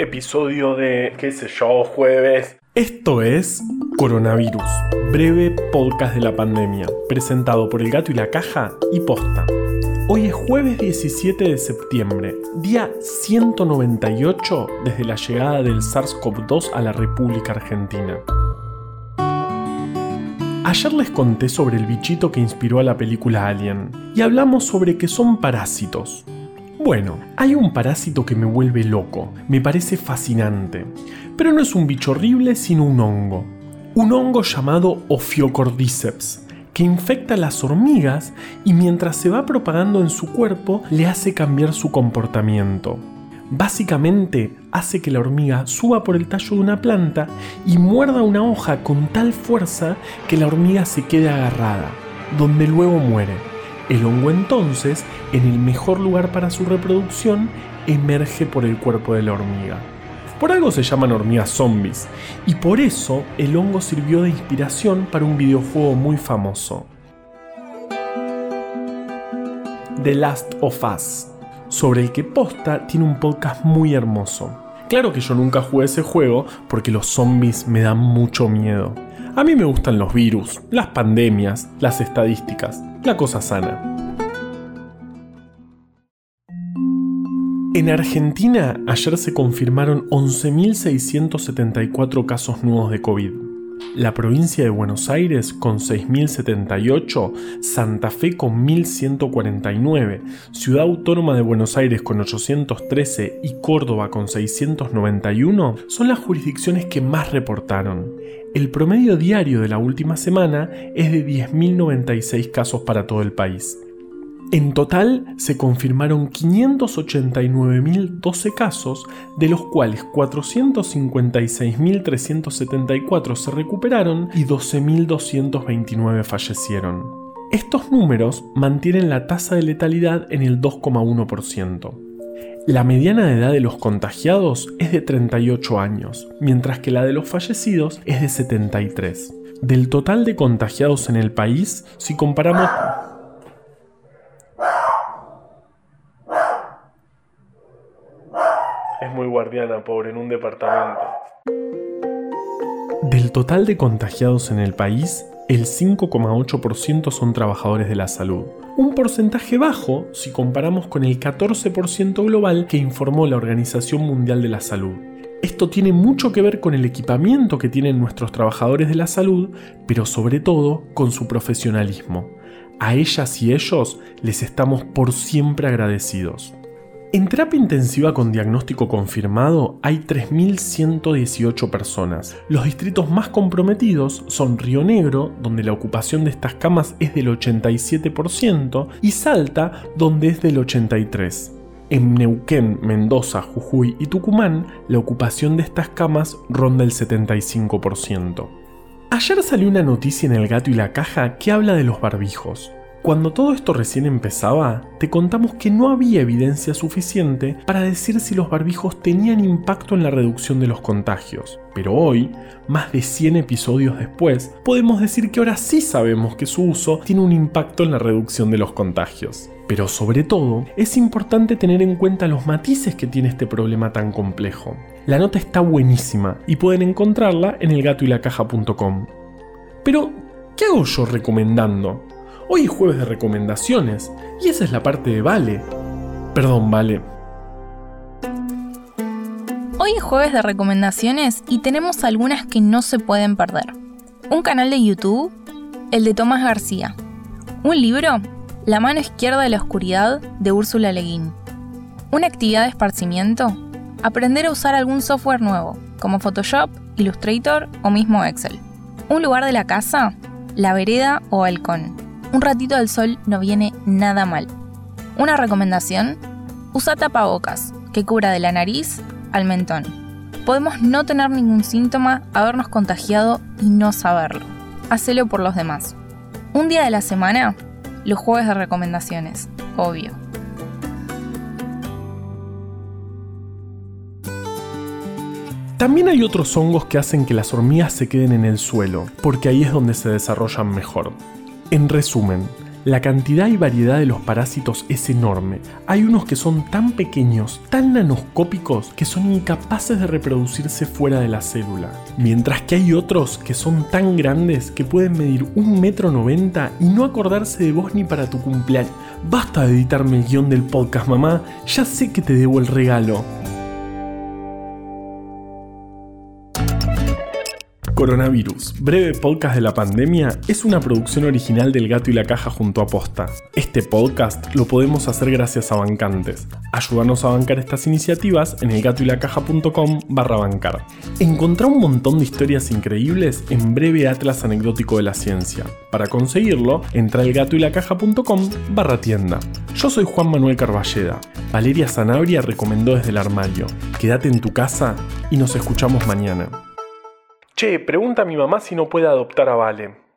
episodio de, qué sé yo, jueves. Esto es Coronavirus, breve podcast de la pandemia, presentado por El Gato y la Caja y Posta. Hoy es jueves 17 de septiembre, día 198 desde la llegada del SARS-CoV-2 a la República Argentina. Ayer les conté sobre el bichito que inspiró a la película Alien y hablamos sobre que son parásitos, bueno, hay un parásito que me vuelve loco, me parece fascinante, pero no es un bicho horrible sino un hongo. Un hongo llamado Ophiocordyceps, que infecta a las hormigas y mientras se va propagando en su cuerpo le hace cambiar su comportamiento. Básicamente hace que la hormiga suba por el tallo de una planta y muerda una hoja con tal fuerza que la hormiga se quede agarrada, donde luego muere. El hongo entonces, en el mejor lugar para su reproducción, emerge por el cuerpo de la hormiga. Por algo se llaman hormigas zombies, y por eso el hongo sirvió de inspiración para un videojuego muy famoso. The Last of Us, sobre el que Posta tiene un podcast muy hermoso. Claro que yo nunca jugué ese juego porque los zombies me dan mucho miedo. A mí me gustan los virus, las pandemias, las estadísticas, la cosa sana. En Argentina ayer se confirmaron 11.674 casos nuevos de COVID. La provincia de Buenos Aires con 6.078, Santa Fe con 1.149, Ciudad Autónoma de Buenos Aires con 813 y Córdoba con 691 son las jurisdicciones que más reportaron. El promedio diario de la última semana es de 10.096 casos para todo el país. En total se confirmaron 589.012 casos, de los cuales 456.374 se recuperaron y 12.229 fallecieron. Estos números mantienen la tasa de letalidad en el 2,1%. La mediana edad de los contagiados es de 38 años, mientras que la de los fallecidos es de 73. Del total de contagiados en el país, si comparamos Es muy guardiana, pobre, en un departamento. Del total de contagiados en el país, el 5,8% son trabajadores de la salud. Un porcentaje bajo si comparamos con el 14% global que informó la Organización Mundial de la Salud. Esto tiene mucho que ver con el equipamiento que tienen nuestros trabajadores de la salud, pero sobre todo con su profesionalismo. A ellas y ellos les estamos por siempre agradecidos. En terapia intensiva con diagnóstico confirmado hay 3.118 personas. Los distritos más comprometidos son Río Negro, donde la ocupación de estas camas es del 87%, y Salta, donde es del 83%. En Neuquén, Mendoza, Jujuy y Tucumán, la ocupación de estas camas ronda el 75%. Ayer salió una noticia en El Gato y la Caja que habla de los barbijos. Cuando todo esto recién empezaba, te contamos que no había evidencia suficiente para decir si los barbijos tenían impacto en la reducción de los contagios. Pero hoy, más de 100 episodios después, podemos decir que ahora sí sabemos que su uso tiene un impacto en la reducción de los contagios. Pero sobre todo, es importante tener en cuenta los matices que tiene este problema tan complejo. La nota está buenísima y pueden encontrarla en elgatoylacaja.com. Pero, ¿qué hago yo recomendando? Hoy es jueves de recomendaciones y esa es la parte de Vale. Perdón, Vale. Hoy es jueves de recomendaciones y tenemos algunas que no se pueden perder. Un canal de YouTube, el de Tomás García. Un libro, La mano izquierda de la oscuridad, de Úrsula Leguín. Una actividad de esparcimiento, aprender a usar algún software nuevo, como Photoshop, Illustrator o mismo Excel. Un lugar de la casa, la vereda o balcón un ratito del sol no viene nada mal. Una recomendación, usa tapabocas, que cubra de la nariz al mentón. Podemos no tener ningún síntoma, habernos contagiado y no saberlo. Hacelo por los demás. Un día de la semana, los jueves de recomendaciones, obvio. También hay otros hongos que hacen que las hormigas se queden en el suelo, porque ahí es donde se desarrollan mejor. En resumen, La cantidad y variedad de los parásitos es enorme. Hay unos que son tan pequeños, tan nanoscópicos, que son incapaces de reproducirse fuera de la célula. Mientras que hay otros que son tan grandes que pueden medir un metro noventa y no acordarse de vos ni para tu cumpleaños. Basta de editarme el guion del podcast, mamá. Ya sé que te debo el regalo. Coronavirus, breve podcast de la pandemia, es una producción original del Gato y la Caja junto a Posta. Este podcast lo podemos hacer gracias a bancantes. Ayúdanos a bancar estas iniciativas en elgatoylacaja.com barra bancar. Encontrá un montón de historias increíbles en breve atlas anecdótico de la ciencia. Para conseguirlo, entra elgatoylacaja.com barra tienda. Yo soy Juan Manuel Carballeda. Valeria Sanabria recomendó desde el armario. Quédate en tu casa y nos escuchamos mañana. Che, pregunta a mi mamá si no puede adoptar a Vale.